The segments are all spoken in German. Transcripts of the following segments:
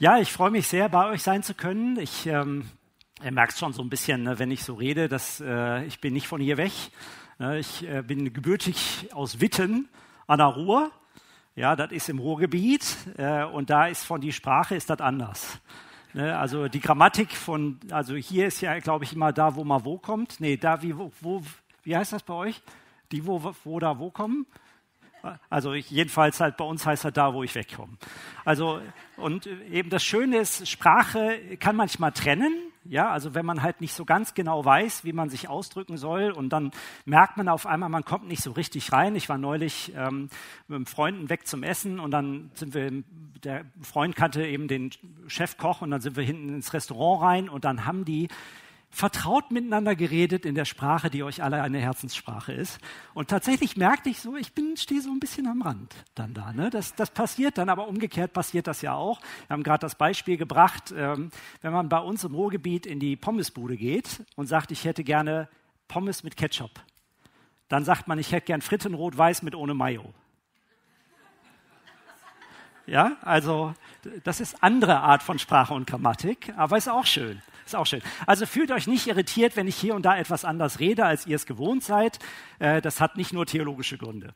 Ja, ich freue mich sehr, bei euch sein zu können. Ich, ähm, ihr merkt schon so ein bisschen, ne, wenn ich so rede, dass äh, ich bin nicht von hier weg. Ne, ich äh, bin gebürtig aus Witten an der Ruhr. Ja, das ist im Ruhrgebiet äh, und da ist von die Sprache ist das anders. Ne, also die Grammatik von, also hier ist ja, glaube ich, immer da, wo man wo kommt. Nee, da wie, wo, wo wie heißt das bei euch? Die, wo, wo da wo kommen? Also ich, jedenfalls halt bei uns heißt er da, wo ich wegkomme. Also und eben das Schöne ist, Sprache kann manchmal trennen. Ja, also wenn man halt nicht so ganz genau weiß, wie man sich ausdrücken soll, und dann merkt man auf einmal, man kommt nicht so richtig rein. Ich war neulich ähm, mit Freunden weg zum Essen und dann sind wir, der Freund kannte eben den Chefkoch und dann sind wir hinten ins Restaurant rein und dann haben die vertraut miteinander geredet in der Sprache, die euch alle eine Herzenssprache ist. Und tatsächlich merkte ich so, ich bin, stehe so ein bisschen am Rand dann da. Ne? Das, das passiert dann, aber umgekehrt passiert das ja auch. Wir haben gerade das Beispiel gebracht, ähm, wenn man bei uns im Ruhrgebiet in die Pommesbude geht und sagt, ich hätte gerne Pommes mit Ketchup, dann sagt man, ich hätte gern Fritten rot-weiß mit ohne Mayo. Ja, also das ist andere Art von Sprache und Grammatik, aber ist auch schön. Ist auch schön. Also fühlt euch nicht irritiert, wenn ich hier und da etwas anders rede, als ihr es gewohnt seid. Äh, das hat nicht nur theologische Gründe.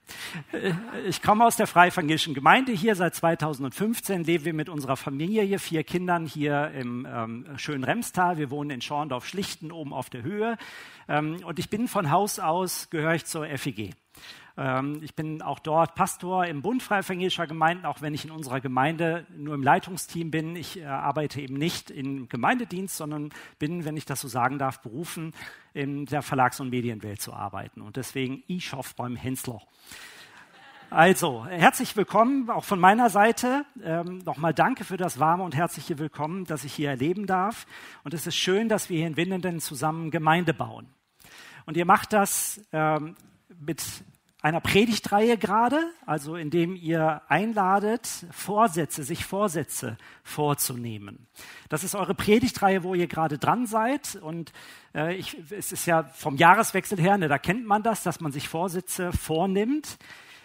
Äh, ich komme aus der Freievangelischen Gemeinde hier. Seit 2015 leben wir mit unserer Familie hier, vier Kindern hier im ähm, schönen Remstal. Wir wohnen in Schorndorf-Schlichten oben auf der Höhe. Ähm, und ich bin von Haus aus, gehöre ich zur FEG. Ähm, ich bin auch dort Pastor im Bund Freie Evangelischer Gemeinden, auch wenn ich in unserer Gemeinde nur im Leitungsteam bin. Ich äh, arbeite eben nicht im Gemeindedienst, sondern bin, wenn ich das so sagen darf, berufen, in der Verlags- und Medienwelt zu arbeiten. Und deswegen Ischoff beim Hensler. Also, herzlich willkommen auch von meiner Seite. Ähm, Nochmal danke für das warme und herzliche Willkommen, das ich hier erleben darf. Und es ist schön, dass wir hier in Winnenden zusammen Gemeinde bauen. Und ihr macht das ähm, mit einer Predigtreihe gerade, also indem ihr einladet, Vorsätze, sich Vorsätze vorzunehmen. Das ist eure Predigtreihe, wo ihr gerade dran seid. Und äh, ich, es ist ja vom Jahreswechsel her, ne, da kennt man das, dass man sich Vorsätze vornimmt.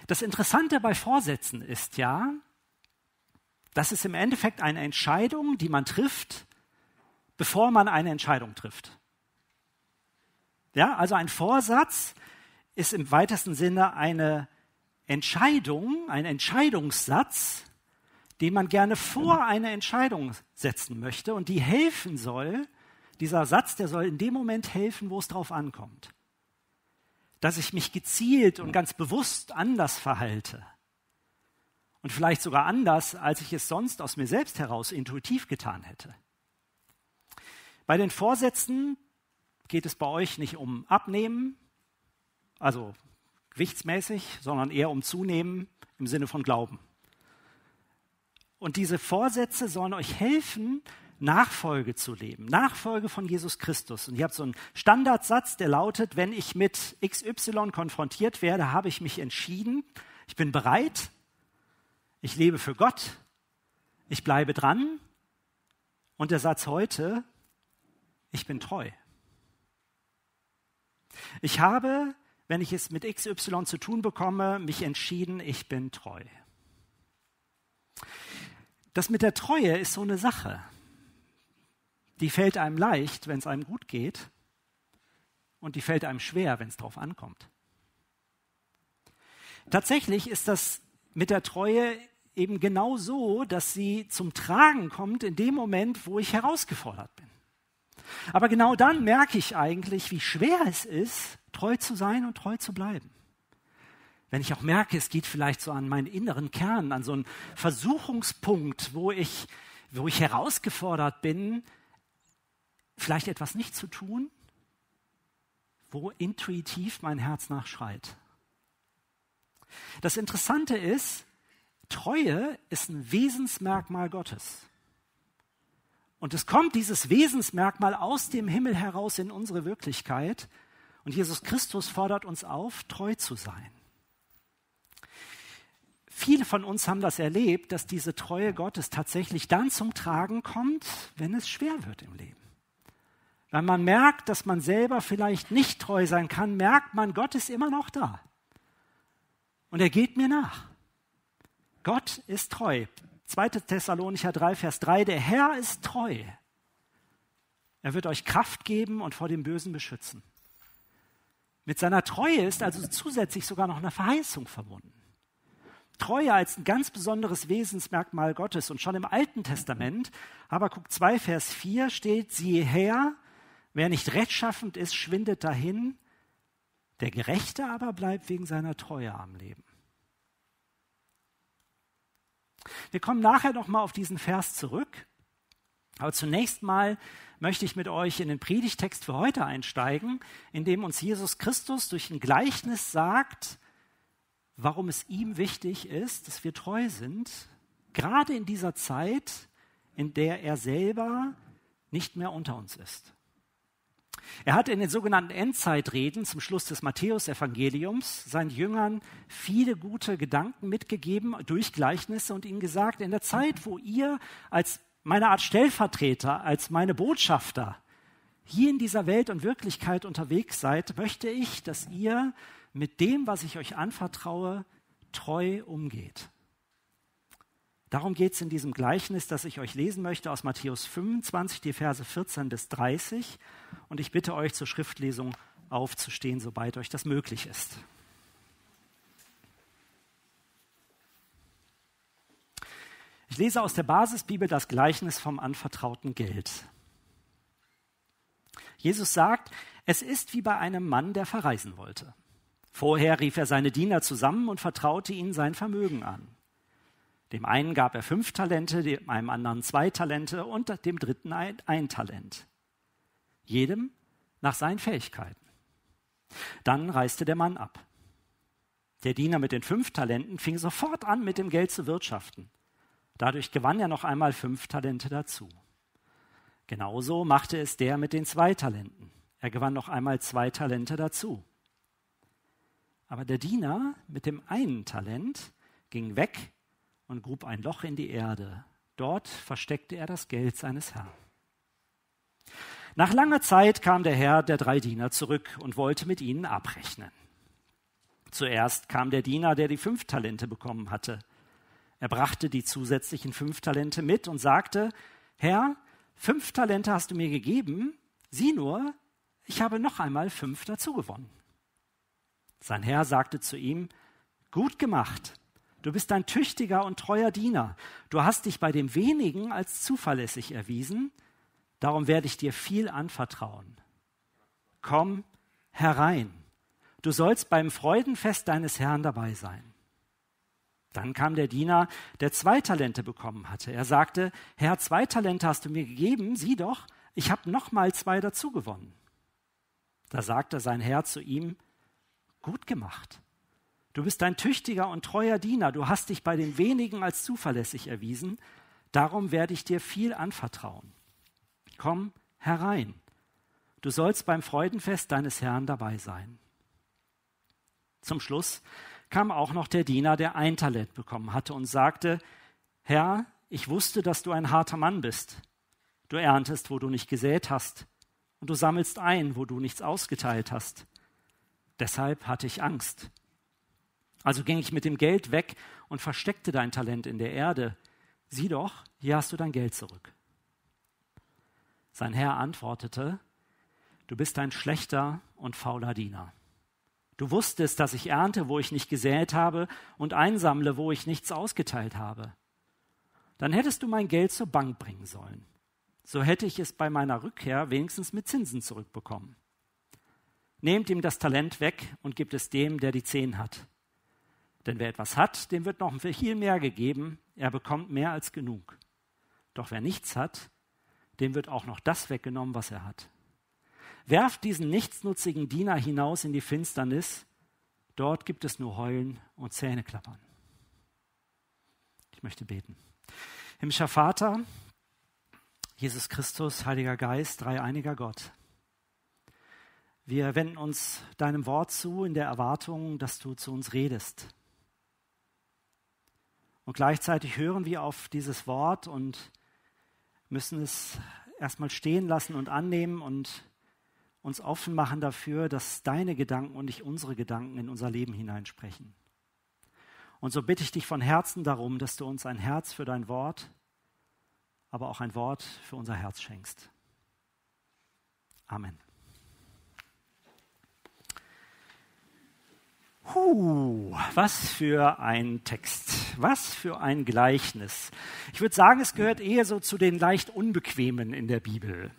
Das Interessante bei Vorsätzen ist ja, das ist im Endeffekt eine Entscheidung, die man trifft, bevor man eine Entscheidung trifft. Ja, also ein Vorsatz ist im weitesten Sinne eine Entscheidung, ein Entscheidungssatz, den man gerne vor eine Entscheidung setzen möchte und die helfen soll, dieser Satz, der soll in dem Moment helfen, wo es drauf ankommt. Dass ich mich gezielt und ganz bewusst anders verhalte. Und vielleicht sogar anders, als ich es sonst aus mir selbst heraus intuitiv getan hätte. Bei den Vorsätzen geht es bei euch nicht um Abnehmen, also gewichtsmäßig, sondern eher um Zunehmen im Sinne von Glauben. Und diese Vorsätze sollen euch helfen, Nachfolge zu leben, Nachfolge von Jesus Christus. Und ihr habt so einen Standardsatz, der lautet, wenn ich mit XY konfrontiert werde, habe ich mich entschieden, ich bin bereit, ich lebe für Gott, ich bleibe dran. Und der Satz heute, ich bin treu. Ich habe wenn ich es mit XY zu tun bekomme, mich entschieden, ich bin treu. Das mit der Treue ist so eine Sache. Die fällt einem leicht, wenn es einem gut geht, und die fällt einem schwer, wenn es darauf ankommt. Tatsächlich ist das mit der Treue eben genau so, dass sie zum Tragen kommt in dem Moment, wo ich herausgefordert bin. Aber genau dann merke ich eigentlich, wie schwer es ist, treu zu sein und treu zu bleiben. Wenn ich auch merke, es geht vielleicht so an meinen inneren Kern, an so einen Versuchungspunkt, wo ich, wo ich herausgefordert bin, vielleicht etwas nicht zu tun, wo intuitiv mein Herz nachschreit. Das Interessante ist, Treue ist ein Wesensmerkmal Gottes. Und es kommt dieses Wesensmerkmal aus dem Himmel heraus in unsere Wirklichkeit. Und Jesus Christus fordert uns auf, treu zu sein. Viele von uns haben das erlebt, dass diese Treue Gottes tatsächlich dann zum Tragen kommt, wenn es schwer wird im Leben. Wenn man merkt, dass man selber vielleicht nicht treu sein kann, merkt man, Gott ist immer noch da. Und er geht mir nach. Gott ist treu. 2. Thessalonicher 3, Vers 3, der Herr ist treu. Er wird euch Kraft geben und vor dem Bösen beschützen. Mit seiner Treue ist also zusätzlich sogar noch eine Verheißung verbunden. Treue als ein ganz besonderes Wesensmerkmal Gottes. Und schon im Alten Testament, Habakkuk 2, Vers 4 steht, siehe her, wer nicht rechtschaffend ist, schwindet dahin, der Gerechte aber bleibt wegen seiner Treue am Leben. Wir kommen nachher nochmal auf diesen Vers zurück. Aber zunächst mal möchte ich mit euch in den Predigtext für heute einsteigen, in dem uns Jesus Christus durch ein Gleichnis sagt, warum es ihm wichtig ist, dass wir treu sind, gerade in dieser Zeit, in der er selber nicht mehr unter uns ist. Er hat in den sogenannten Endzeitreden zum Schluss des Matthäusevangeliums seinen Jüngern viele gute Gedanken mitgegeben durch Gleichnisse und ihnen gesagt, in der Zeit, wo ihr als meine Art Stellvertreter, als meine Botschafter hier in dieser Welt und Wirklichkeit unterwegs seid, möchte ich, dass ihr mit dem, was ich euch anvertraue, treu umgeht. Darum geht es in diesem Gleichnis, das ich euch lesen möchte aus Matthäus 25, die Verse 14 bis 30. Und ich bitte euch zur Schriftlesung aufzustehen, sobald euch das möglich ist. Ich lese aus der Basisbibel das Gleichnis vom anvertrauten Geld. Jesus sagt, es ist wie bei einem Mann, der verreisen wollte. Vorher rief er seine Diener zusammen und vertraute ihnen sein Vermögen an. Dem einen gab er fünf Talente, dem einem anderen zwei Talente und dem dritten ein, ein Talent. Jedem nach seinen Fähigkeiten. Dann reiste der Mann ab. Der Diener mit den fünf Talenten fing sofort an, mit dem Geld zu wirtschaften. Dadurch gewann er noch einmal fünf Talente dazu. Genauso machte es der mit den zwei Talenten. Er gewann noch einmal zwei Talente dazu. Aber der Diener mit dem einen Talent ging weg und grub ein Loch in die Erde. Dort versteckte er das Geld seines Herrn. Nach langer Zeit kam der Herr der drei Diener zurück und wollte mit ihnen abrechnen. Zuerst kam der Diener, der die fünf Talente bekommen hatte. Er brachte die zusätzlichen fünf Talente mit und sagte, Herr, fünf Talente hast du mir gegeben, sieh nur, ich habe noch einmal fünf dazu gewonnen. Sein Herr sagte zu ihm, Gut gemacht, du bist ein tüchtiger und treuer Diener, du hast dich bei dem wenigen als zuverlässig erwiesen, darum werde ich dir viel anvertrauen. Komm herein, du sollst beim Freudenfest deines Herrn dabei sein. Dann kam der Diener, der zwei Talente bekommen hatte. Er sagte, Herr, zwei Talente hast du mir gegeben, sieh doch, ich habe noch mal zwei dazu gewonnen. Da sagte sein Herr zu ihm, Gut gemacht. Du bist ein tüchtiger und treuer Diener. Du hast dich bei den wenigen als zuverlässig erwiesen. Darum werde ich dir viel anvertrauen. Komm herein. Du sollst beim Freudenfest deines Herrn dabei sein. Zum Schluss kam auch noch der Diener, der ein Talent bekommen hatte und sagte, Herr, ich wusste, dass du ein harter Mann bist. Du erntest, wo du nicht gesät hast, und du sammelst ein, wo du nichts ausgeteilt hast. Deshalb hatte ich Angst. Also ging ich mit dem Geld weg und versteckte dein Talent in der Erde. Sieh doch, hier hast du dein Geld zurück. Sein Herr antwortete, du bist ein schlechter und fauler Diener. Du wusstest, dass ich ernte, wo ich nicht gesät habe, und einsammle, wo ich nichts ausgeteilt habe. Dann hättest du mein Geld zur Bank bringen sollen. So hätte ich es bei meiner Rückkehr wenigstens mit Zinsen zurückbekommen. Nehmt ihm das Talent weg und gibt es dem, der die zehn hat. Denn wer etwas hat, dem wird noch viel mehr gegeben, er bekommt mehr als genug. Doch wer nichts hat, dem wird auch noch das weggenommen, was er hat. Werft diesen nichtsnutzigen Diener hinaus in die Finsternis, dort gibt es nur Heulen und Zähneklappern. Ich möchte beten. Himmlischer Vater, Jesus Christus, Heiliger Geist, dreieiniger Gott. Wir wenden uns deinem Wort zu in der Erwartung, dass du zu uns redest. Und gleichzeitig hören wir auf dieses Wort und müssen es erstmal stehen lassen und annehmen und uns offen machen dafür, dass deine Gedanken und nicht unsere Gedanken in unser Leben hineinsprechen. Und so bitte ich dich von Herzen darum, dass du uns ein Herz für dein Wort, aber auch ein Wort für unser Herz schenkst. Amen. Huh, was für ein Text, was für ein Gleichnis. Ich würde sagen, es gehört eher so zu den leicht unbequemen in der Bibel.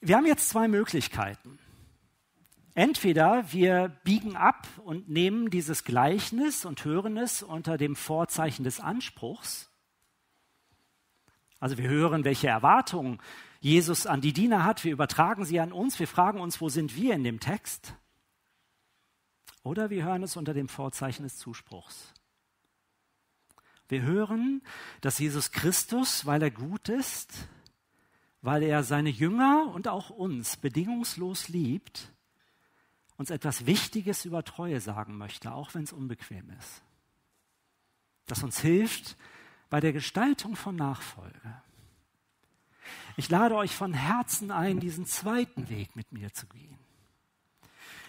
Wir haben jetzt zwei Möglichkeiten. Entweder wir biegen ab und nehmen dieses Gleichnis und hören es unter dem Vorzeichen des Anspruchs. Also wir hören, welche Erwartungen Jesus an die Diener hat, wir übertragen sie an uns, wir fragen uns, wo sind wir in dem Text? Oder wir hören es unter dem Vorzeichen des Zuspruchs. Wir hören, dass Jesus Christus, weil er gut ist, weil er seine Jünger und auch uns bedingungslos liebt, uns etwas Wichtiges über Treue sagen möchte, auch wenn es unbequem ist. Das uns hilft bei der Gestaltung von Nachfolge. Ich lade euch von Herzen ein, diesen zweiten Weg mit mir zu gehen,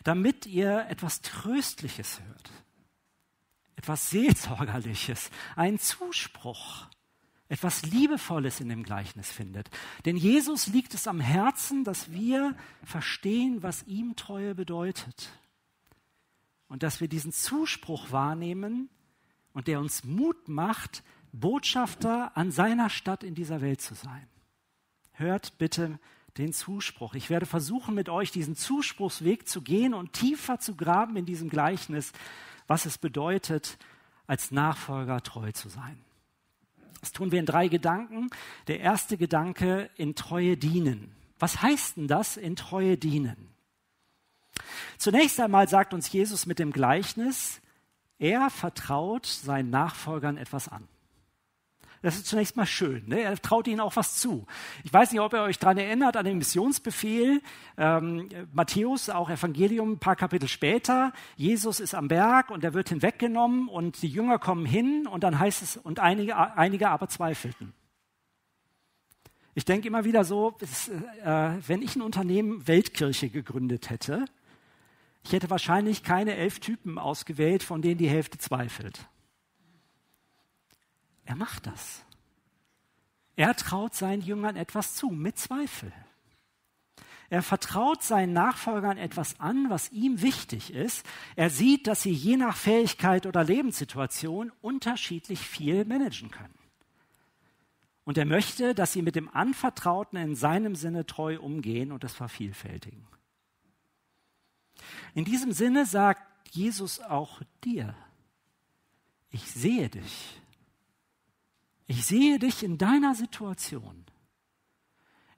damit ihr etwas Tröstliches hört, etwas Seelsorgerliches, einen Zuspruch, etwas Liebevolles in dem Gleichnis findet. Denn Jesus liegt es am Herzen, dass wir verstehen, was ihm Treue bedeutet. Und dass wir diesen Zuspruch wahrnehmen und der uns Mut macht, Botschafter an seiner Stadt in dieser Welt zu sein. Hört bitte den Zuspruch. Ich werde versuchen, mit euch diesen Zuspruchsweg zu gehen und tiefer zu graben in diesem Gleichnis, was es bedeutet, als Nachfolger treu zu sein. Das tun wir in drei Gedanken. Der erste Gedanke in Treue dienen. Was heißt denn das in Treue dienen? Zunächst einmal sagt uns Jesus mit dem Gleichnis, er vertraut seinen Nachfolgern etwas an. Das ist zunächst mal schön. Ne? Er traut ihnen auch was zu. Ich weiß nicht, ob ihr euch daran erinnert, an den Missionsbefehl. Ähm, Matthäus, auch Evangelium, ein paar Kapitel später. Jesus ist am Berg und er wird hinweggenommen und die Jünger kommen hin und dann heißt es, und einige, einige aber zweifelten. Ich denke immer wieder so, es, äh, wenn ich ein Unternehmen Weltkirche gegründet hätte, ich hätte wahrscheinlich keine elf Typen ausgewählt, von denen die Hälfte zweifelt. Er macht das. Er traut seinen Jüngern etwas zu, mit Zweifel. Er vertraut seinen Nachfolgern etwas an, was ihm wichtig ist. Er sieht, dass sie je nach Fähigkeit oder Lebenssituation unterschiedlich viel managen können. Und er möchte, dass sie mit dem Anvertrauten in seinem Sinne treu umgehen und es vervielfältigen. In diesem Sinne sagt Jesus auch dir, ich sehe dich ich sehe dich in deiner Situation.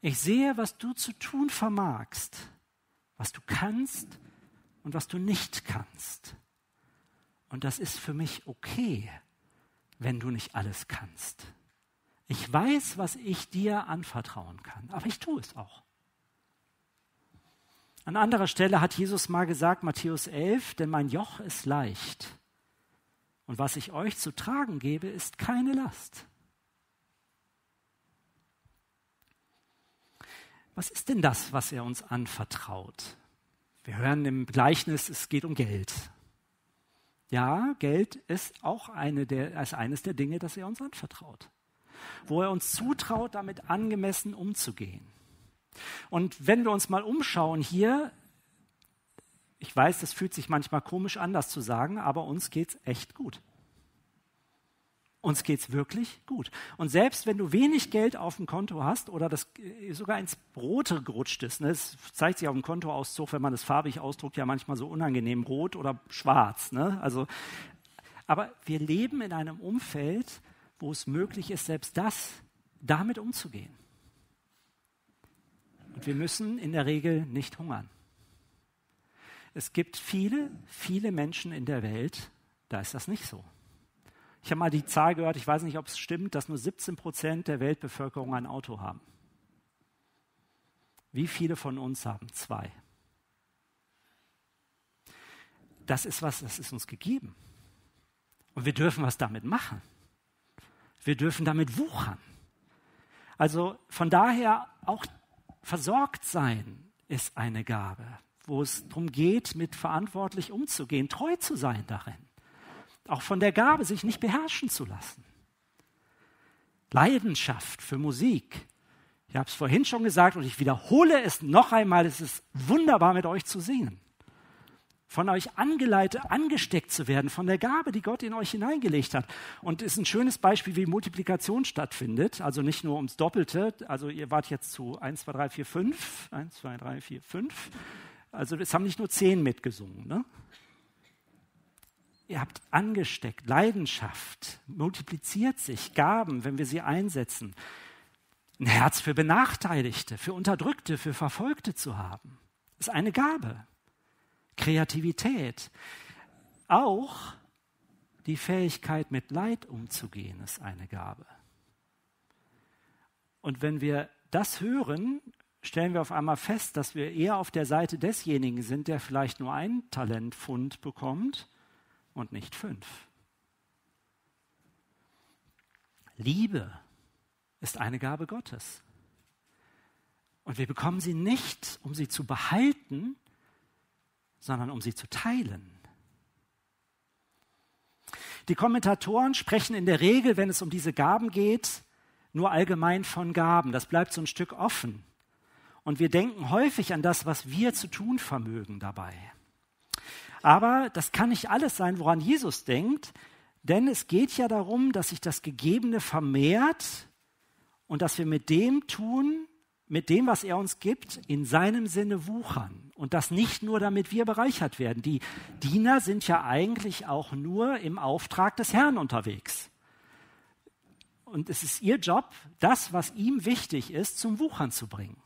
Ich sehe, was du zu tun vermagst, was du kannst und was du nicht kannst. Und das ist für mich okay, wenn du nicht alles kannst. Ich weiß, was ich dir anvertrauen kann, aber ich tue es auch. An anderer Stelle hat Jesus mal gesagt, Matthäus 11, denn mein Joch ist leicht und was ich euch zu tragen gebe, ist keine Last. Was ist denn das, was er uns anvertraut? Wir hören im Gleichnis, es geht um Geld. Ja, Geld ist auch eine der, als eines der Dinge, das er uns anvertraut. Wo er uns zutraut, damit angemessen umzugehen. Und wenn wir uns mal umschauen hier, ich weiß, das fühlt sich manchmal komisch an, das zu sagen, aber uns geht es echt gut. Uns geht es wirklich gut. Und selbst wenn du wenig Geld auf dem Konto hast oder das äh, sogar ins Rote gerutscht ist, ne, es zeigt sich auf dem Kontoauszug, wenn man es farbig ausdruckt, ja manchmal so unangenehm rot oder schwarz. Ne? Also, aber wir leben in einem Umfeld, wo es möglich ist, selbst das damit umzugehen. Und wir müssen in der Regel nicht hungern. Es gibt viele, viele Menschen in der Welt, da ist das nicht so. Ich habe mal die Zahl gehört, ich weiß nicht, ob es stimmt, dass nur 17 Prozent der Weltbevölkerung ein Auto haben. Wie viele von uns haben zwei? Das ist was, das ist uns gegeben. Und wir dürfen was damit machen. Wir dürfen damit wuchern. Also von daher auch versorgt sein ist eine Gabe, wo es darum geht, mit verantwortlich umzugehen, treu zu sein darin auch von der Gabe, sich nicht beherrschen zu lassen. Leidenschaft für Musik. Ich habe es vorhin schon gesagt und ich wiederhole es noch einmal. Es ist wunderbar, mit euch zu singen. Von euch angeleitet, angesteckt zu werden, von der Gabe, die Gott in euch hineingelegt hat. Und es ist ein schönes Beispiel, wie Multiplikation stattfindet. Also nicht nur ums Doppelte. Also ihr wart jetzt zu 1, 2, 3, 4, 5. 1, 2, 3, 4, 5. Also es haben nicht nur zehn mitgesungen. Ne? Ihr habt angesteckt, Leidenschaft, multipliziert sich, Gaben, wenn wir sie einsetzen. Ein Herz für Benachteiligte, für Unterdrückte, für Verfolgte zu haben, ist eine Gabe. Kreativität. Auch die Fähigkeit, mit Leid umzugehen, ist eine Gabe. Und wenn wir das hören, stellen wir auf einmal fest, dass wir eher auf der Seite desjenigen sind, der vielleicht nur ein Talentfund bekommt und nicht fünf. Liebe ist eine Gabe Gottes. Und wir bekommen sie nicht, um sie zu behalten, sondern um sie zu teilen. Die Kommentatoren sprechen in der Regel, wenn es um diese Gaben geht, nur allgemein von Gaben. Das bleibt so ein Stück offen. Und wir denken häufig an das, was wir zu tun vermögen dabei. Aber das kann nicht alles sein, woran Jesus denkt, denn es geht ja darum, dass sich das Gegebene vermehrt und dass wir mit dem tun, mit dem, was er uns gibt, in seinem Sinne wuchern. Und das nicht nur, damit wir bereichert werden. Die Diener sind ja eigentlich auch nur im Auftrag des Herrn unterwegs. Und es ist ihr Job, das, was ihm wichtig ist, zum Wuchern zu bringen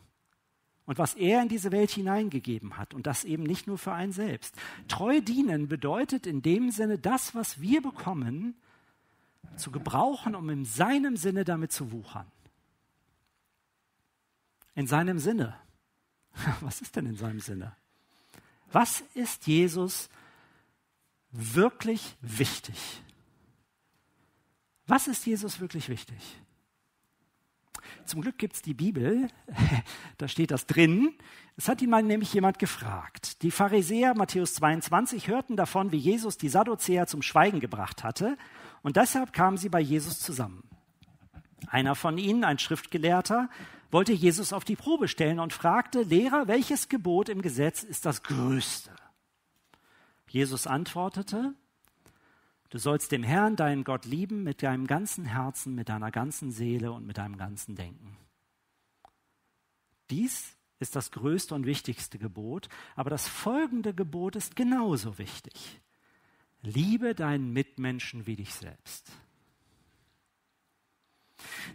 und was er in diese Welt hineingegeben hat und das eben nicht nur für einen selbst. Treu dienen bedeutet in dem Sinne, das, was wir bekommen, zu gebrauchen, um in seinem Sinne damit zu wuchern. In seinem Sinne. Was ist denn in seinem Sinne? Was ist Jesus wirklich wichtig? Was ist Jesus wirklich wichtig? Zum Glück gibt es die Bibel, da steht das drin. Es hat ihn mal nämlich jemand gefragt. Die Pharisäer, Matthäus 22, hörten davon, wie Jesus die Sadduzäer zum Schweigen gebracht hatte, und deshalb kamen sie bei Jesus zusammen. Einer von ihnen, ein Schriftgelehrter, wollte Jesus auf die Probe stellen und fragte, Lehrer, welches Gebot im Gesetz ist das größte? Jesus antwortete, Du sollst dem Herrn, deinen Gott, lieben mit deinem ganzen Herzen, mit deiner ganzen Seele und mit deinem ganzen Denken. Dies ist das größte und wichtigste Gebot, aber das folgende Gebot ist genauso wichtig. Liebe deinen Mitmenschen wie dich selbst.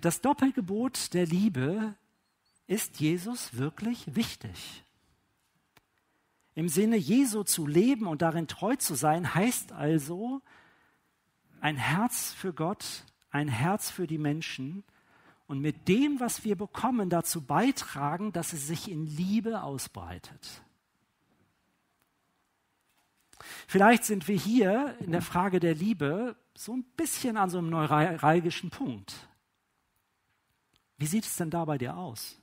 Das Doppelgebot der Liebe ist Jesus wirklich wichtig. Im Sinne Jesu zu leben und darin treu zu sein, heißt also, ein Herz für Gott, ein Herz für die Menschen und mit dem, was wir bekommen, dazu beitragen, dass es sich in Liebe ausbreitet. Vielleicht sind wir hier in der Frage der Liebe so ein bisschen an so einem neuralgischen Punkt. Wie sieht es denn da bei dir aus?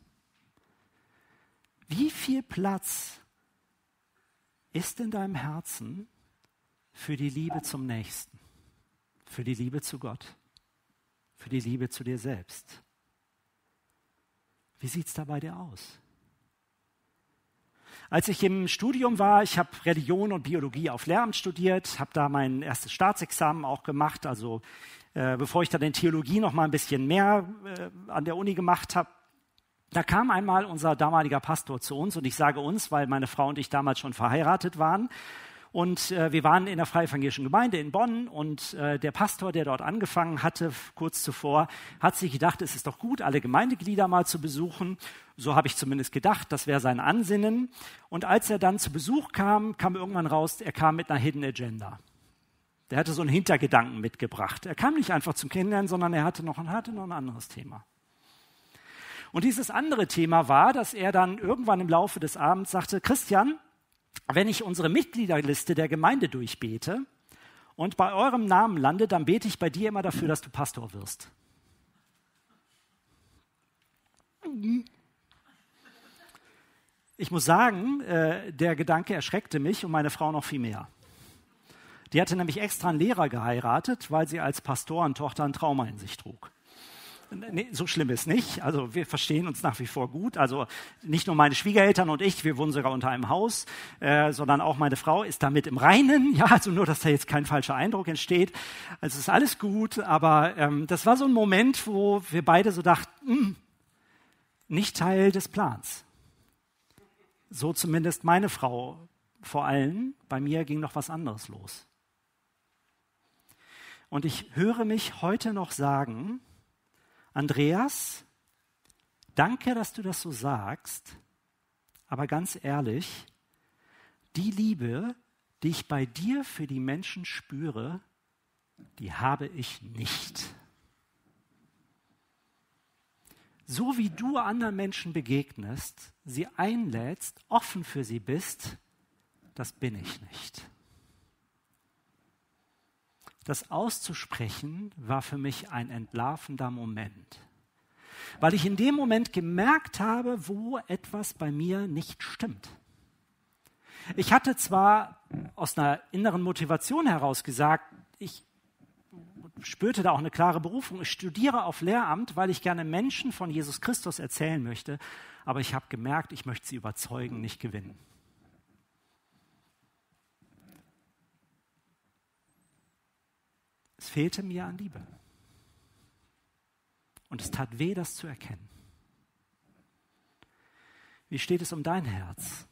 Wie viel Platz ist in deinem Herzen für die Liebe zum Nächsten? Für die Liebe zu Gott, für die Liebe zu dir selbst. Wie sieht es da bei dir aus? Als ich im Studium war, ich habe Religion und Biologie auf Lehramt studiert, habe da mein erstes Staatsexamen auch gemacht, also äh, bevor ich dann in Theologie noch mal ein bisschen mehr äh, an der Uni gemacht habe, da kam einmal unser damaliger Pastor zu uns und ich sage uns, weil meine Frau und ich damals schon verheiratet waren und äh, wir waren in der Freievangelischen Gemeinde in Bonn und äh, der Pastor, der dort angefangen hatte, kurz zuvor, hat sich gedacht, es ist doch gut, alle Gemeindeglieder mal zu besuchen. So habe ich zumindest gedacht, das wäre sein Ansinnen. Und als er dann zu Besuch kam, kam irgendwann raus, er kam mit einer Hidden Agenda. Der hatte so einen Hintergedanken mitgebracht. Er kam nicht einfach zum Kennenlernen, sondern er hatte noch, hatte noch ein anderes Thema. Und dieses andere Thema war, dass er dann irgendwann im Laufe des Abends sagte, Christian, wenn ich unsere Mitgliederliste der Gemeinde durchbete und bei eurem Namen lande, dann bete ich bei dir immer dafür, dass du Pastor wirst. Ich muss sagen, äh, der Gedanke erschreckte mich und meine Frau noch viel mehr. Die hatte nämlich extra einen Lehrer geheiratet, weil sie als Pastorentochter ein Trauma in sich trug. Nee, so schlimm ist nicht. Also wir verstehen uns nach wie vor gut. Also nicht nur meine Schwiegereltern und ich, wir wohnen sogar unter einem Haus, äh, sondern auch meine Frau ist damit im Reinen. Ja, also nur, dass da jetzt kein falscher Eindruck entsteht. Also es ist alles gut, aber ähm, das war so ein Moment, wo wir beide so dachten, mh, hm, nicht Teil des Plans. So zumindest meine Frau vor allem. Bei mir ging noch was anderes los. Und ich höre mich heute noch sagen, Andreas, danke, dass du das so sagst, aber ganz ehrlich, die Liebe, die ich bei dir für die Menschen spüre, die habe ich nicht. So wie du anderen Menschen begegnest, sie einlädst, offen für sie bist, das bin ich nicht. Das auszusprechen war für mich ein entlarvender Moment, weil ich in dem Moment gemerkt habe, wo etwas bei mir nicht stimmt. Ich hatte zwar aus einer inneren Motivation heraus gesagt, ich spürte da auch eine klare Berufung. Ich studiere auf Lehramt, weil ich gerne Menschen von Jesus Christus erzählen möchte, aber ich habe gemerkt, ich möchte sie überzeugen, nicht gewinnen. Es fehlte mir an Liebe. Und es tat weh, das zu erkennen. Wie steht es um dein Herz?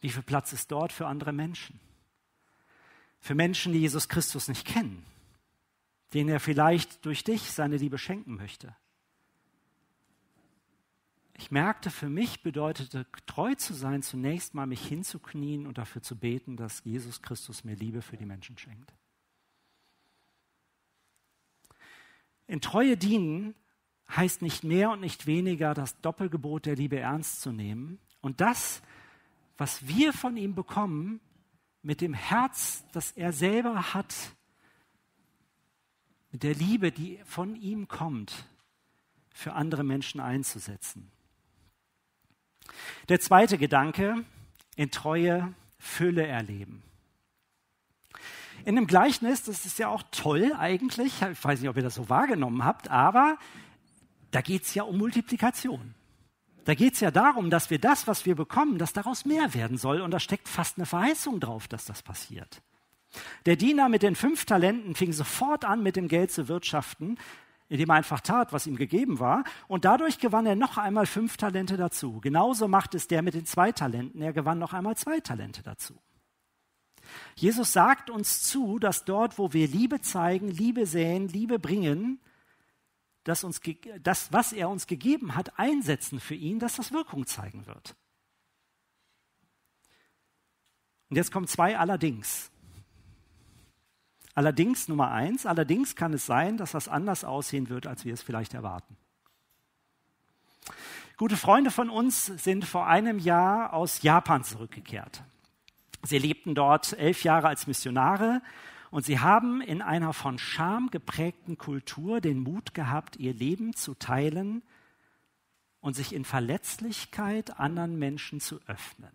Wie viel Platz ist dort für andere Menschen? Für Menschen, die Jesus Christus nicht kennen, denen er vielleicht durch dich seine Liebe schenken möchte. Ich merkte, für mich bedeutete treu zu sein, zunächst mal mich hinzuknien und dafür zu beten, dass Jesus Christus mir Liebe für die Menschen schenkt. In Treue dienen heißt nicht mehr und nicht weniger, das Doppelgebot der Liebe ernst zu nehmen und das, was wir von ihm bekommen, mit dem Herz, das er selber hat, mit der Liebe, die von ihm kommt, für andere Menschen einzusetzen. Der zweite Gedanke, in Treue Fülle erleben. In dem Gleichnis, das ist ja auch toll eigentlich, ich weiß nicht, ob ihr das so wahrgenommen habt, aber da geht es ja um Multiplikation. Da geht es ja darum, dass wir das, was wir bekommen, dass daraus mehr werden soll. Und da steckt fast eine Verheißung drauf, dass das passiert. Der Diener mit den fünf Talenten fing sofort an, mit dem Geld zu wirtschaften, indem er einfach tat, was ihm gegeben war. Und dadurch gewann er noch einmal fünf Talente dazu. Genauso macht es der mit den zwei Talenten. Er gewann noch einmal zwei Talente dazu. Jesus sagt uns zu, dass dort, wo wir Liebe zeigen, Liebe säen, Liebe bringen, dass uns, das, was er uns gegeben hat, einsetzen für ihn, dass das Wirkung zeigen wird. Und jetzt kommen zwei allerdings. Allerdings Nummer eins, allerdings kann es sein, dass das anders aussehen wird, als wir es vielleicht erwarten. Gute Freunde von uns sind vor einem Jahr aus Japan zurückgekehrt. Sie lebten dort elf Jahre als Missionare und sie haben in einer von Scham geprägten Kultur den Mut gehabt, ihr Leben zu teilen und sich in Verletzlichkeit anderen Menschen zu öffnen.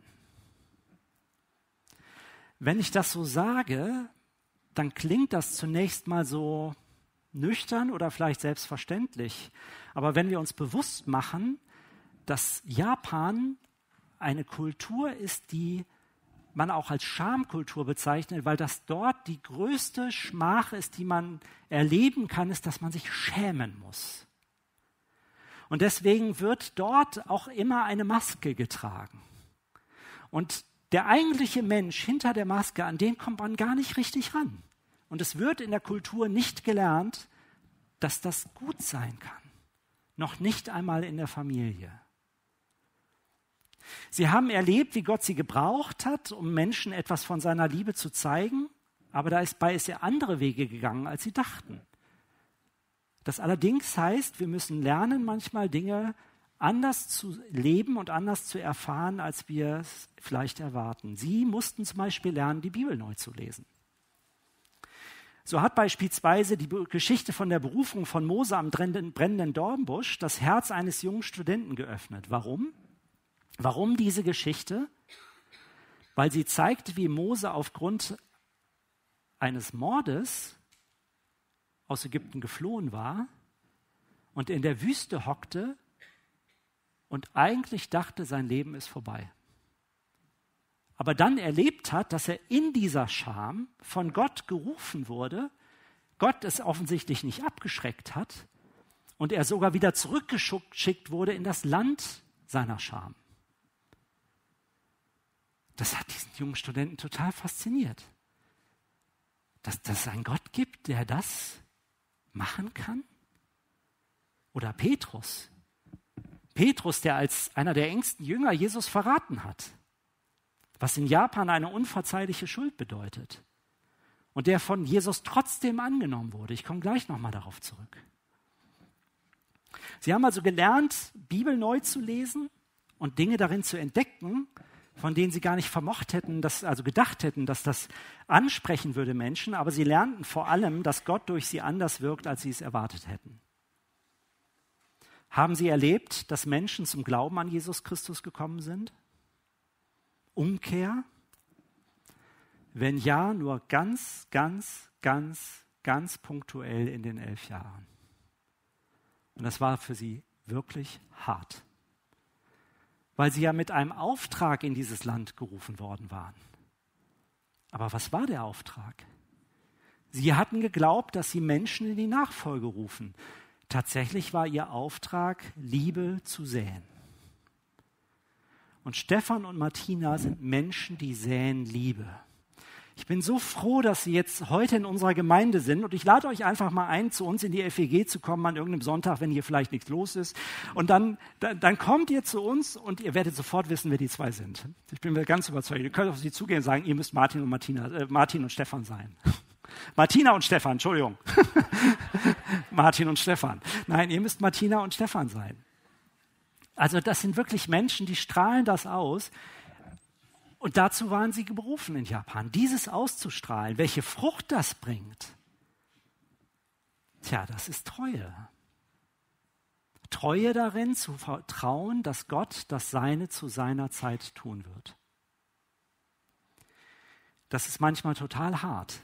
Wenn ich das so sage, dann klingt das zunächst mal so nüchtern oder vielleicht selbstverständlich. Aber wenn wir uns bewusst machen, dass Japan eine Kultur ist, die man auch als Schamkultur bezeichnet, weil das dort die größte Schmach ist, die man erleben kann, ist, dass man sich schämen muss. Und deswegen wird dort auch immer eine Maske getragen. Und der eigentliche Mensch hinter der Maske, an den kommt man gar nicht richtig ran. Und es wird in der Kultur nicht gelernt, dass das gut sein kann. Noch nicht einmal in der Familie. Sie haben erlebt, wie Gott sie gebraucht hat, um Menschen etwas von seiner Liebe zu zeigen, aber dabei ist er andere Wege gegangen, als sie dachten. Das allerdings heißt, wir müssen lernen, manchmal Dinge anders zu leben und anders zu erfahren, als wir es vielleicht erwarten. Sie mussten zum Beispiel lernen, die Bibel neu zu lesen. So hat beispielsweise die Geschichte von der Berufung von Mose am brennenden Dornbusch das Herz eines jungen Studenten geöffnet. Warum? Warum diese Geschichte? Weil sie zeigt, wie Mose aufgrund eines Mordes aus Ägypten geflohen war und in der Wüste hockte und eigentlich dachte, sein Leben ist vorbei. Aber dann erlebt hat, dass er in dieser Scham von Gott gerufen wurde, Gott es offensichtlich nicht abgeschreckt hat und er sogar wieder zurückgeschickt wurde in das Land seiner Scham. Das hat diesen jungen Studenten total fasziniert. Dass, dass es einen Gott gibt, der das machen kann? Oder Petrus. Petrus, der als einer der engsten Jünger Jesus verraten hat, was in Japan eine unverzeihliche Schuld bedeutet und der von Jesus trotzdem angenommen wurde. Ich komme gleich nochmal darauf zurück. Sie haben also gelernt, Bibel neu zu lesen und Dinge darin zu entdecken, von denen sie gar nicht vermocht hätten, dass, also gedacht hätten, dass das ansprechen würde Menschen, aber sie lernten vor allem, dass Gott durch sie anders wirkt, als sie es erwartet hätten. Haben sie erlebt, dass Menschen zum Glauben an Jesus Christus gekommen sind? Umkehr? Wenn ja, nur ganz, ganz, ganz, ganz punktuell in den elf Jahren. Und das war für sie wirklich hart weil sie ja mit einem Auftrag in dieses Land gerufen worden waren. Aber was war der Auftrag? Sie hatten geglaubt, dass sie Menschen in die Nachfolge rufen. Tatsächlich war ihr Auftrag, Liebe zu säen. Und Stefan und Martina sind Menschen, die säen Liebe. Ich bin so froh, dass Sie jetzt heute in unserer Gemeinde sind und ich lade euch einfach mal ein, zu uns in die FEG zu kommen an irgendeinem Sonntag, wenn hier vielleicht nichts los ist. Und dann, dann, dann kommt ihr zu uns und ihr werdet sofort wissen, wer die zwei sind. Ich bin mir ganz überzeugt. Ihr könnt auf sie zugehen und sagen, ihr müsst Martin und Martina, äh, Martin und Stefan sein. Martina und Stefan, Entschuldigung. Martin und Stefan. Nein, ihr müsst Martina und Stefan sein. Also das sind wirklich Menschen, die strahlen das aus. Und dazu waren sie berufen in Japan, dieses auszustrahlen. Welche Frucht das bringt, tja, das ist Treue. Treue darin zu vertrauen, dass Gott das Seine zu seiner Zeit tun wird. Das ist manchmal total hart.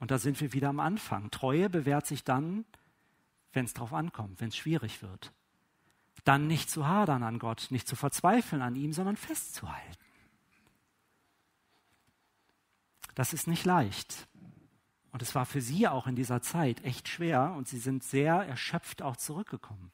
Und da sind wir wieder am Anfang. Treue bewährt sich dann, wenn es drauf ankommt, wenn es schwierig wird. Dann nicht zu hadern an Gott, nicht zu verzweifeln an ihm, sondern festzuhalten. Das ist nicht leicht. Und es war für sie auch in dieser Zeit echt schwer und sie sind sehr erschöpft auch zurückgekommen.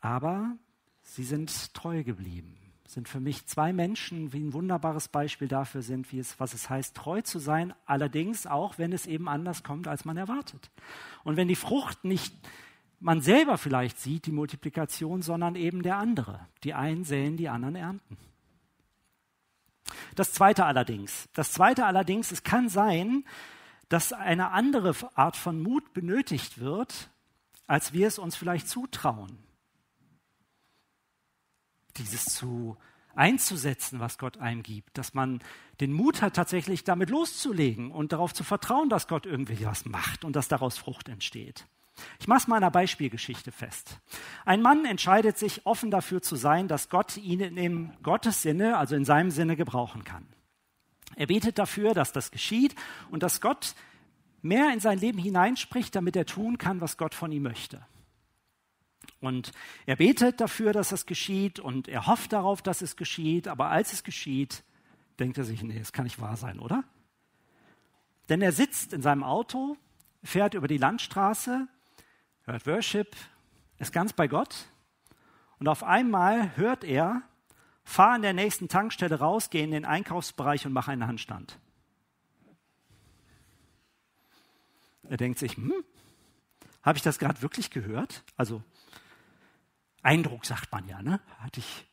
Aber sie sind treu geblieben. Sind für mich zwei Menschen, wie ein wunderbares Beispiel dafür sind, wie es, was es heißt, treu zu sein, allerdings auch, wenn es eben anders kommt, als man erwartet. Und wenn die Frucht nicht man selber vielleicht sieht, die Multiplikation, sondern eben der andere. Die einen säen, die anderen ernten. Das zweite allerdings, das zweite allerdings, es kann sein, dass eine andere Art von Mut benötigt wird, als wir es uns vielleicht zutrauen. Dieses zu einzusetzen, was Gott einem gibt, dass man den Mut hat, tatsächlich damit loszulegen und darauf zu vertrauen, dass Gott irgendwie was macht und dass daraus Frucht entsteht. Ich mache es mal einer Beispielgeschichte fest. Ein Mann entscheidet sich, offen dafür zu sein, dass Gott ihn in Gottes Sinne, also in seinem Sinne, gebrauchen kann. Er betet dafür, dass das geschieht und dass Gott mehr in sein Leben hineinspricht, damit er tun kann, was Gott von ihm möchte. Und er betet dafür, dass das geschieht und er hofft darauf, dass es geschieht, aber als es geschieht, denkt er sich, nee, das kann nicht wahr sein, oder? Denn er sitzt in seinem Auto, fährt über die Landstraße hört Worship, ist ganz bei Gott. Und auf einmal hört er, fahr an der nächsten Tankstelle raus, geh in den Einkaufsbereich und mach einen Handstand. Er denkt sich, hm, habe ich das gerade wirklich gehört? Also Eindruck sagt man ja, ne? Hatte ich,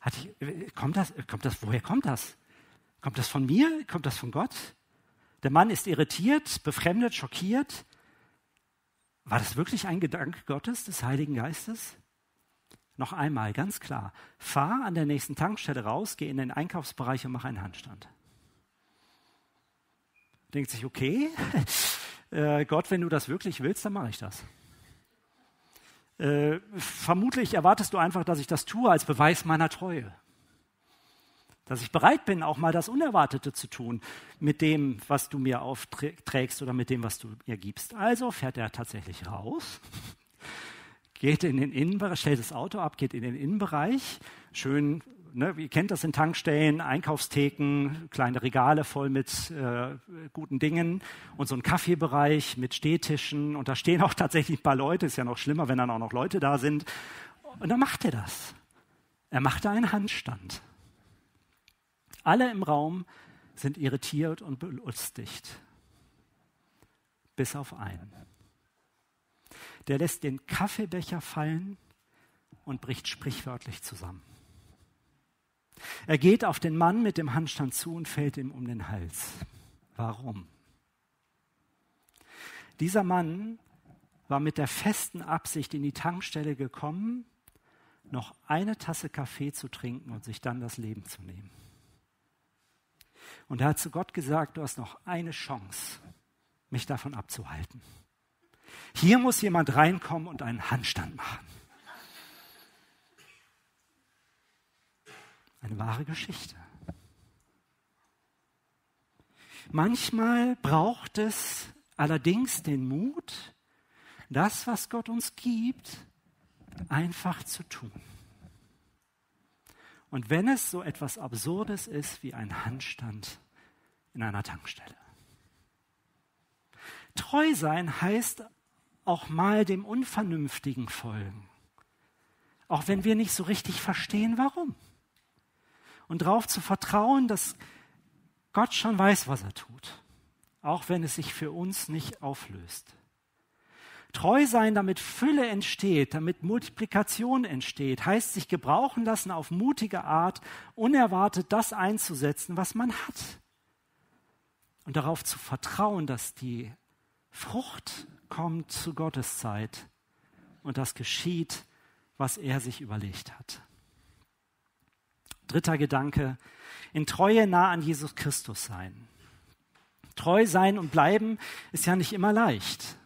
hatte ich, kommt das, kommt das, woher kommt das? Kommt das von mir? Kommt das von Gott? Der Mann ist irritiert, befremdet, schockiert. War das wirklich ein Gedanke Gottes, des Heiligen Geistes? Noch einmal, ganz klar. Fahr an der nächsten Tankstelle raus, geh in den Einkaufsbereich und mach einen Handstand. Denkt sich, okay, äh, Gott, wenn du das wirklich willst, dann mache ich das. Äh, vermutlich erwartest du einfach, dass ich das tue als Beweis meiner Treue. Dass ich bereit bin, auch mal das Unerwartete zu tun mit dem, was du mir aufträgst oder mit dem, was du mir gibst. Also fährt er tatsächlich raus, geht in den Innenbereich, stellt das Auto ab, geht in den Innenbereich, schön ne, ihr kennt das in Tankstellen, Einkaufstheken, kleine Regale voll mit äh, guten Dingen und so ein Kaffeebereich mit Stehtischen und da stehen auch tatsächlich ein paar Leute, ist ja noch schlimmer, wenn dann auch noch Leute da sind. Und dann macht er das. Er macht da einen Handstand. Alle im Raum sind irritiert und belustigt. Bis auf einen. Der lässt den Kaffeebecher fallen und bricht sprichwörtlich zusammen. Er geht auf den Mann mit dem Handstand zu und fällt ihm um den Hals. Warum? Dieser Mann war mit der festen Absicht in die Tankstelle gekommen, noch eine Tasse Kaffee zu trinken und sich dann das Leben zu nehmen. Und er hat zu Gott gesagt, du hast noch eine Chance, mich davon abzuhalten. Hier muss jemand reinkommen und einen Handstand machen. Eine wahre Geschichte. Manchmal braucht es allerdings den Mut, das, was Gott uns gibt, einfach zu tun. Und wenn es so etwas Absurdes ist wie ein Handstand in einer Tankstelle. Treu sein heißt auch mal dem Unvernünftigen folgen, auch wenn wir nicht so richtig verstehen, warum und darauf zu vertrauen, dass Gott schon weiß, was er tut, auch wenn es sich für uns nicht auflöst. Treu sein, damit Fülle entsteht, damit Multiplikation entsteht, heißt sich gebrauchen lassen auf mutige Art, unerwartet das einzusetzen, was man hat. Und darauf zu vertrauen, dass die Frucht kommt zu Gottes Zeit und das geschieht, was er sich überlegt hat. Dritter Gedanke, in Treue nah an Jesus Christus sein. Treu sein und bleiben ist ja nicht immer leicht.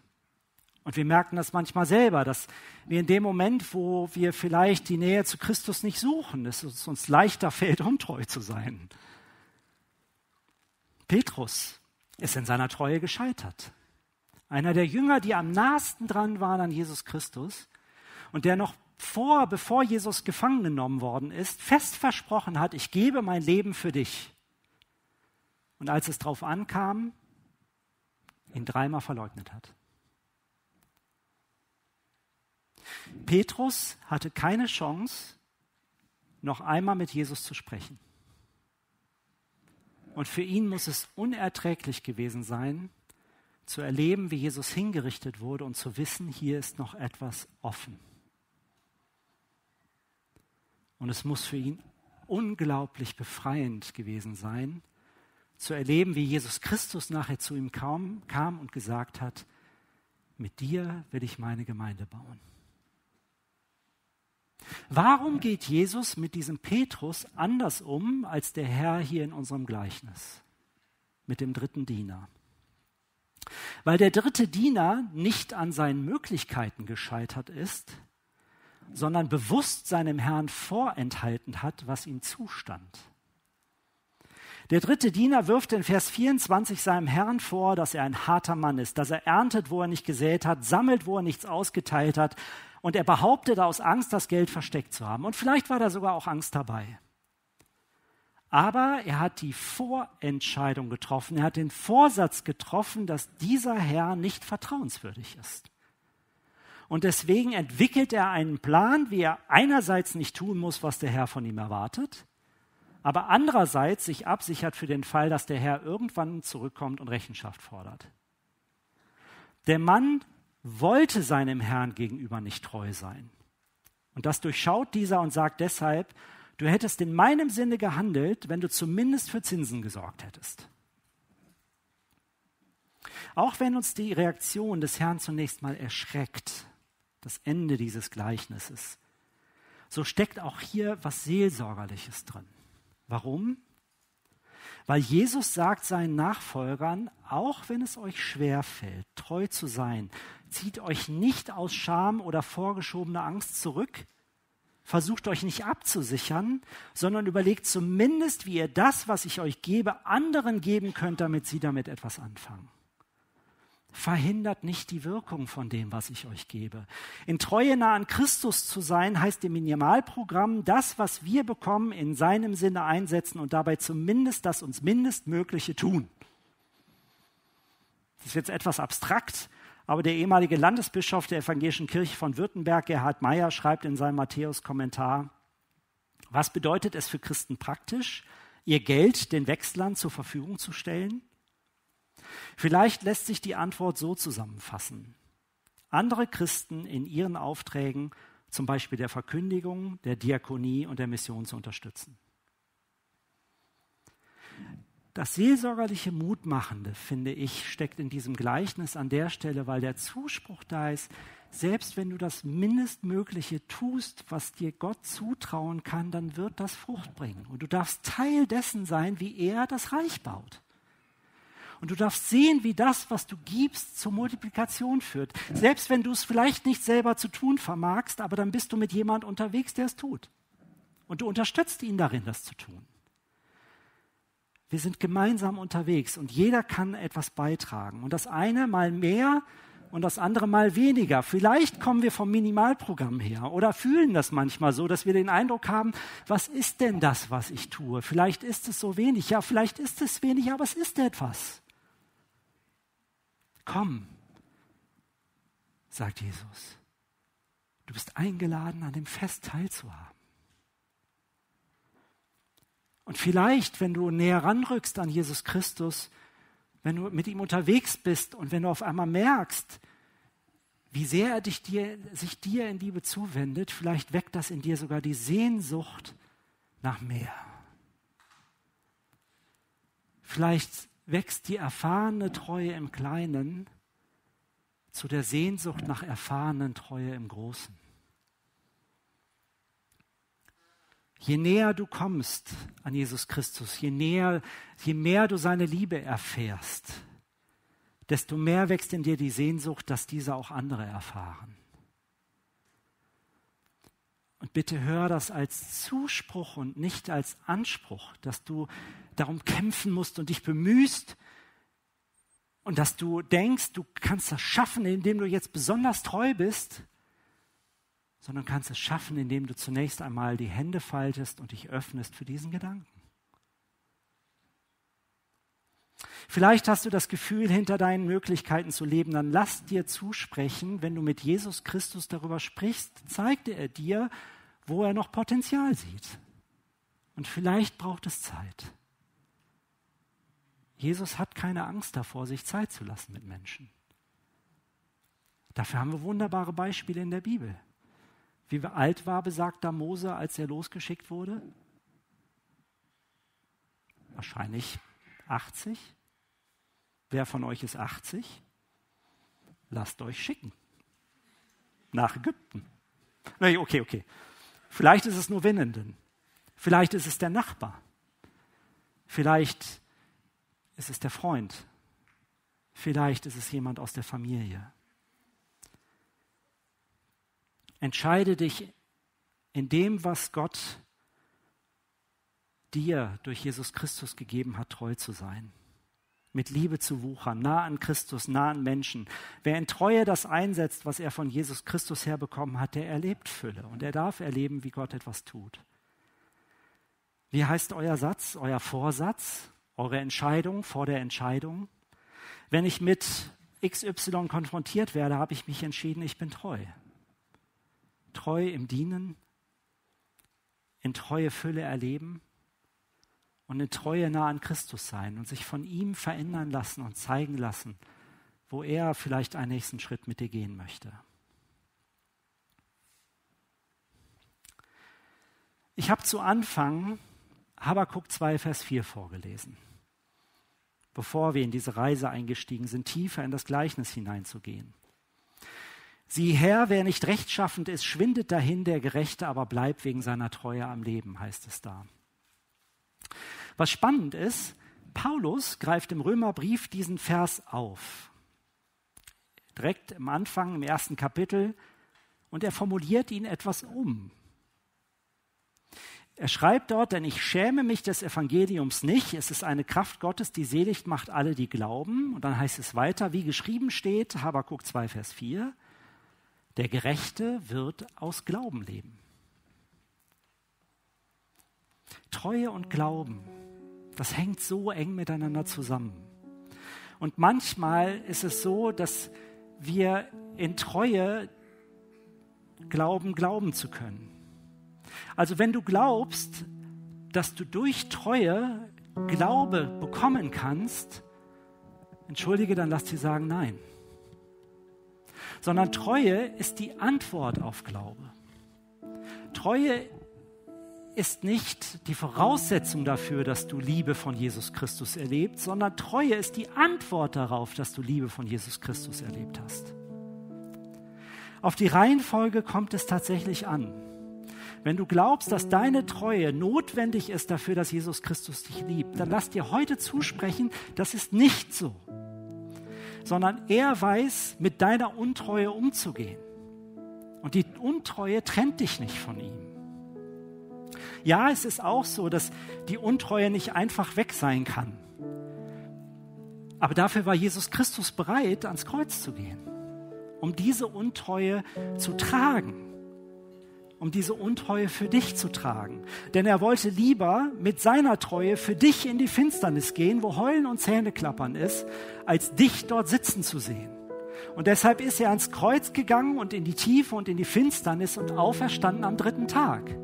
Und wir merken das manchmal selber, dass wir in dem Moment, wo wir vielleicht die Nähe zu Christus nicht suchen, es uns leichter fällt, untreu zu sein. Petrus ist in seiner Treue gescheitert. Einer der Jünger, die am nahesten dran waren an Jesus Christus und der noch vor, bevor Jesus gefangen genommen worden ist, fest versprochen hat, ich gebe mein Leben für dich. Und als es darauf ankam, ihn dreimal verleugnet hat. Petrus hatte keine Chance, noch einmal mit Jesus zu sprechen. Und für ihn muss es unerträglich gewesen sein, zu erleben, wie Jesus hingerichtet wurde und zu wissen, hier ist noch etwas offen. Und es muss für ihn unglaublich befreiend gewesen sein, zu erleben, wie Jesus Christus nachher zu ihm kam, kam und gesagt hat, mit dir will ich meine Gemeinde bauen. Warum geht Jesus mit diesem Petrus anders um als der Herr hier in unserem Gleichnis mit dem dritten Diener? Weil der dritte Diener nicht an seinen Möglichkeiten gescheitert ist, sondern bewusst seinem Herrn vorenthalten hat, was ihm zustand. Der dritte Diener wirft in Vers 24 seinem Herrn vor, dass er ein harter Mann ist, dass er erntet, wo er nicht gesät hat, sammelt, wo er nichts ausgeteilt hat. Und er behauptet aus Angst, das Geld versteckt zu haben. Und vielleicht war da sogar auch Angst dabei. Aber er hat die Vorentscheidung getroffen, er hat den Vorsatz getroffen, dass dieser Herr nicht vertrauenswürdig ist. Und deswegen entwickelt er einen Plan, wie er einerseits nicht tun muss, was der Herr von ihm erwartet, aber andererseits sich absichert für den Fall, dass der Herr irgendwann zurückkommt und Rechenschaft fordert. Der Mann wollte seinem Herrn gegenüber nicht treu sein. Und das durchschaut dieser und sagt deshalb, du hättest in meinem Sinne gehandelt, wenn du zumindest für Zinsen gesorgt hättest. Auch wenn uns die Reaktion des Herrn zunächst mal erschreckt, das Ende dieses Gleichnisses, so steckt auch hier was Seelsorgerliches drin. Warum? Weil Jesus sagt seinen Nachfolgern, auch wenn es euch schwer fällt, treu zu sein, zieht euch nicht aus Scham oder vorgeschobener Angst zurück, versucht euch nicht abzusichern, sondern überlegt zumindest, wie ihr das, was ich euch gebe, anderen geben könnt, damit sie damit etwas anfangen. Verhindert nicht die Wirkung von dem, was ich euch gebe. In Treue nah an Christus zu sein, heißt im Minimalprogramm, das, was wir bekommen, in seinem Sinne einsetzen und dabei zumindest das uns Mindestmögliche tun. Das ist jetzt etwas abstrakt, aber der ehemalige Landesbischof der Evangelischen Kirche von Württemberg, Gerhard Meyer, schreibt in seinem Matthäus-Kommentar, was bedeutet es für Christen praktisch, ihr Geld den Wechslern zur Verfügung zu stellen? Vielleicht lässt sich die Antwort so zusammenfassen. Andere Christen in ihren Aufträgen, zum Beispiel der Verkündigung, der Diakonie und der Mission zu unterstützen. Das seelsorgerliche Mutmachende, finde ich, steckt in diesem Gleichnis an der Stelle, weil der Zuspruch da ist, selbst wenn du das Mindestmögliche tust, was dir Gott zutrauen kann, dann wird das Frucht bringen. Und du darfst Teil dessen sein, wie er das Reich baut. Und du darfst sehen, wie das, was du gibst, zur Multiplikation führt. Selbst wenn du es vielleicht nicht selber zu tun vermagst, aber dann bist du mit jemand unterwegs, der es tut. Und du unterstützt ihn darin, das zu tun. Wir sind gemeinsam unterwegs und jeder kann etwas beitragen. Und das eine mal mehr und das andere mal weniger. Vielleicht kommen wir vom Minimalprogramm her oder fühlen das manchmal so, dass wir den Eindruck haben, was ist denn das, was ich tue? Vielleicht ist es so wenig. Ja, vielleicht ist es wenig, aber es ist etwas. Komm, sagt Jesus. Du bist eingeladen, an dem Fest teilzuhaben. Und vielleicht, wenn du näher ranrückst an Jesus Christus, wenn du mit ihm unterwegs bist und wenn du auf einmal merkst, wie sehr er dich dir, sich dir in Liebe zuwendet, vielleicht weckt das in dir sogar die Sehnsucht nach mehr. Vielleicht wächst die erfahrene Treue im Kleinen zu der Sehnsucht nach erfahrenen Treue im Großen. Je näher du kommst an Jesus Christus, je näher, je mehr du seine Liebe erfährst, desto mehr wächst in dir die Sehnsucht, dass diese auch andere erfahren. Und bitte hör das als Zuspruch und nicht als Anspruch, dass du darum kämpfen musst und dich bemühst und dass du denkst, du kannst das schaffen, indem du jetzt besonders treu bist, sondern kannst es schaffen, indem du zunächst einmal die Hände faltest und dich öffnest für diesen Gedanken. Vielleicht hast du das Gefühl, hinter deinen Möglichkeiten zu leben, dann lass dir zusprechen, wenn du mit Jesus Christus darüber sprichst, zeigt er dir, wo er noch Potenzial sieht. Und vielleicht braucht es Zeit. Jesus hat keine Angst davor, sich Zeit zu lassen mit Menschen. Dafür haben wir wunderbare Beispiele in der Bibel. Wie alt war besagter Mose, als er losgeschickt wurde? Wahrscheinlich 80. Wer von euch ist 80? Lasst euch schicken. Nach Ägypten. Nee, okay, okay. Vielleicht ist es nur Winnenden. Vielleicht ist es der Nachbar. Vielleicht ist es der Freund. Vielleicht ist es jemand aus der Familie. Entscheide dich in dem, was Gott dir durch Jesus Christus gegeben hat, treu zu sein. Mit Liebe zu wuchern, nah an Christus, nah an Menschen. Wer in Treue das einsetzt, was er von Jesus Christus herbekommen hat, der erlebt Fülle und er darf erleben, wie Gott etwas tut. Wie heißt euer Satz, euer Vorsatz, eure Entscheidung vor der Entscheidung? Wenn ich mit XY konfrontiert werde, habe ich mich entschieden, ich bin treu treu im Dienen, in treue Fülle erleben und in Treue nah an Christus sein und sich von ihm verändern lassen und zeigen lassen, wo er vielleicht einen nächsten Schritt mit dir gehen möchte. Ich habe zu Anfang Habakkuk 2, Vers 4 vorgelesen, bevor wir in diese Reise eingestiegen sind, tiefer in das Gleichnis hineinzugehen. Sieh her, wer nicht rechtschaffend ist, schwindet dahin, der Gerechte aber bleibt wegen seiner Treue am Leben, heißt es da. Was spannend ist, Paulus greift im Römerbrief diesen Vers auf. Direkt am Anfang, im ersten Kapitel, und er formuliert ihn etwas um. Er schreibt dort, denn ich schäme mich des Evangeliums nicht. Es ist eine Kraft Gottes, die selig macht alle, die glauben. Und dann heißt es weiter, wie geschrieben steht, Habakuk 2, Vers 4, der Gerechte wird aus Glauben leben. Treue und Glauben, das hängt so eng miteinander zusammen. Und manchmal ist es so, dass wir in Treue glauben, glauben zu können. Also wenn du glaubst, dass du durch Treue Glaube bekommen kannst, entschuldige, dann lass dir sagen nein. Sondern Treue ist die Antwort auf Glaube. Treue ist nicht die Voraussetzung dafür, dass du Liebe von Jesus Christus erlebst, sondern Treue ist die Antwort darauf, dass du Liebe von Jesus Christus erlebt hast. Auf die Reihenfolge kommt es tatsächlich an. Wenn du glaubst, dass deine Treue notwendig ist dafür, dass Jesus Christus dich liebt, dann lass dir heute zusprechen, das ist nicht so, sondern er weiß, mit deiner Untreue umzugehen. Und die Untreue trennt dich nicht von ihm. Ja, es ist auch so, dass die Untreue nicht einfach weg sein kann. Aber dafür war Jesus Christus bereit, ans Kreuz zu gehen, um diese Untreue zu tragen, um diese Untreue für dich zu tragen. Denn er wollte lieber mit seiner Treue für dich in die Finsternis gehen, wo Heulen und Zähneklappern ist, als dich dort sitzen zu sehen. Und deshalb ist er ans Kreuz gegangen und in die Tiefe und in die Finsternis und auferstanden am dritten Tag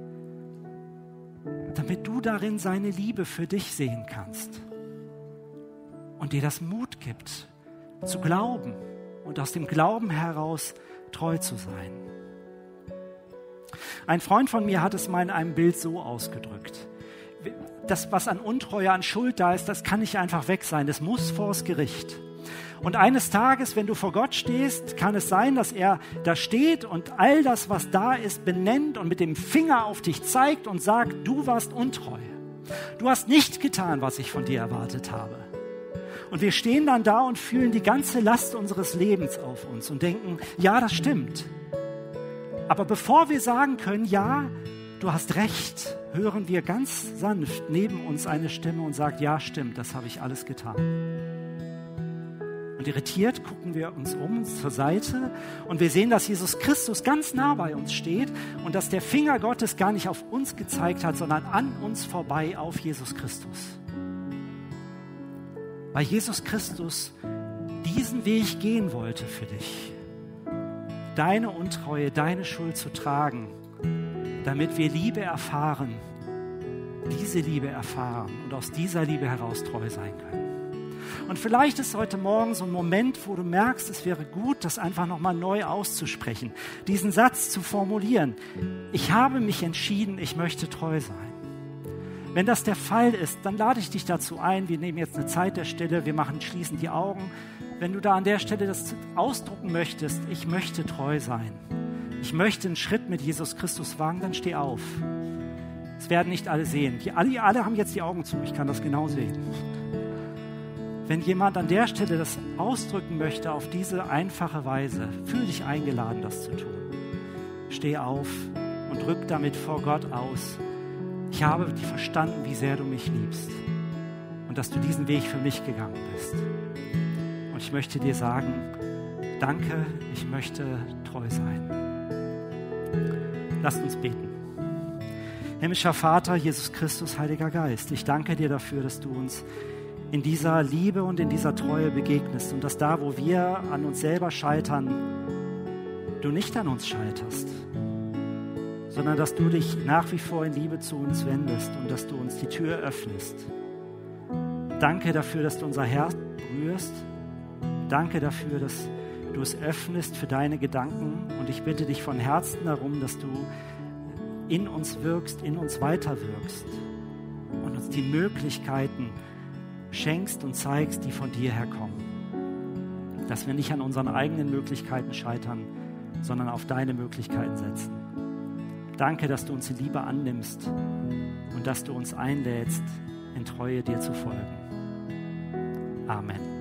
damit du darin seine Liebe für dich sehen kannst und dir das Mut gibt, zu glauben und aus dem Glauben heraus treu zu sein. Ein Freund von mir hat es mal in einem Bild so ausgedrückt. Das, was an Untreue, an Schuld da ist, das kann nicht einfach weg sein. Das muss vors Gericht. Und eines Tages, wenn du vor Gott stehst, kann es sein, dass er da steht und all das, was da ist, benennt und mit dem Finger auf dich zeigt und sagt, du warst untreu. Du hast nicht getan, was ich von dir erwartet habe. Und wir stehen dann da und fühlen die ganze Last unseres Lebens auf uns und denken, ja, das stimmt. Aber bevor wir sagen können, ja, du hast recht, hören wir ganz sanft neben uns eine Stimme und sagt, ja, stimmt, das habe ich alles getan. Und irritiert gucken wir uns um zur Seite und wir sehen, dass Jesus Christus ganz nah bei uns steht und dass der Finger Gottes gar nicht auf uns gezeigt hat, sondern an uns vorbei auf Jesus Christus. Weil Jesus Christus diesen Weg gehen wollte für dich, deine Untreue, deine Schuld zu tragen, damit wir Liebe erfahren, diese Liebe erfahren und aus dieser Liebe heraus treu sein können. Und vielleicht ist heute Morgen so ein Moment, wo du merkst, es wäre gut, das einfach nochmal neu auszusprechen, diesen Satz zu formulieren. Ich habe mich entschieden, ich möchte treu sein. Wenn das der Fall ist, dann lade ich dich dazu ein. Wir nehmen jetzt eine Zeit der Stille, wir machen schließen die Augen. Wenn du da an der Stelle das ausdrucken möchtest, ich möchte treu sein. Ich möchte einen Schritt mit Jesus Christus wagen, dann steh auf. Es werden nicht alle sehen. Die alle, alle haben jetzt die Augen zu, ich kann das genau sehen. Wenn jemand an der Stelle das ausdrücken möchte auf diese einfache Weise, fühl dich eingeladen, das zu tun. Steh auf und rück damit vor Gott aus. Ich habe verstanden, wie sehr du mich liebst und dass du diesen Weg für mich gegangen bist. Ich möchte dir sagen, danke, ich möchte treu sein. Lasst uns beten. Himmlischer Vater, Jesus Christus, Heiliger Geist, ich danke dir dafür, dass du uns in dieser Liebe und in dieser Treue begegnest und dass da, wo wir an uns selber scheitern, du nicht an uns scheiterst, sondern dass du dich nach wie vor in Liebe zu uns wendest und dass du uns die Tür öffnest. Danke dafür, dass du unser Herz berührst. Danke dafür, dass du es öffnest für deine Gedanken. Und ich bitte dich von Herzen darum, dass du in uns wirkst, in uns weiterwirkst und uns die Möglichkeiten schenkst und zeigst, die von dir herkommen. Dass wir nicht an unseren eigenen Möglichkeiten scheitern, sondern auf deine Möglichkeiten setzen. Danke, dass du uns in Liebe annimmst und dass du uns einlädst, in Treue dir zu folgen. Amen.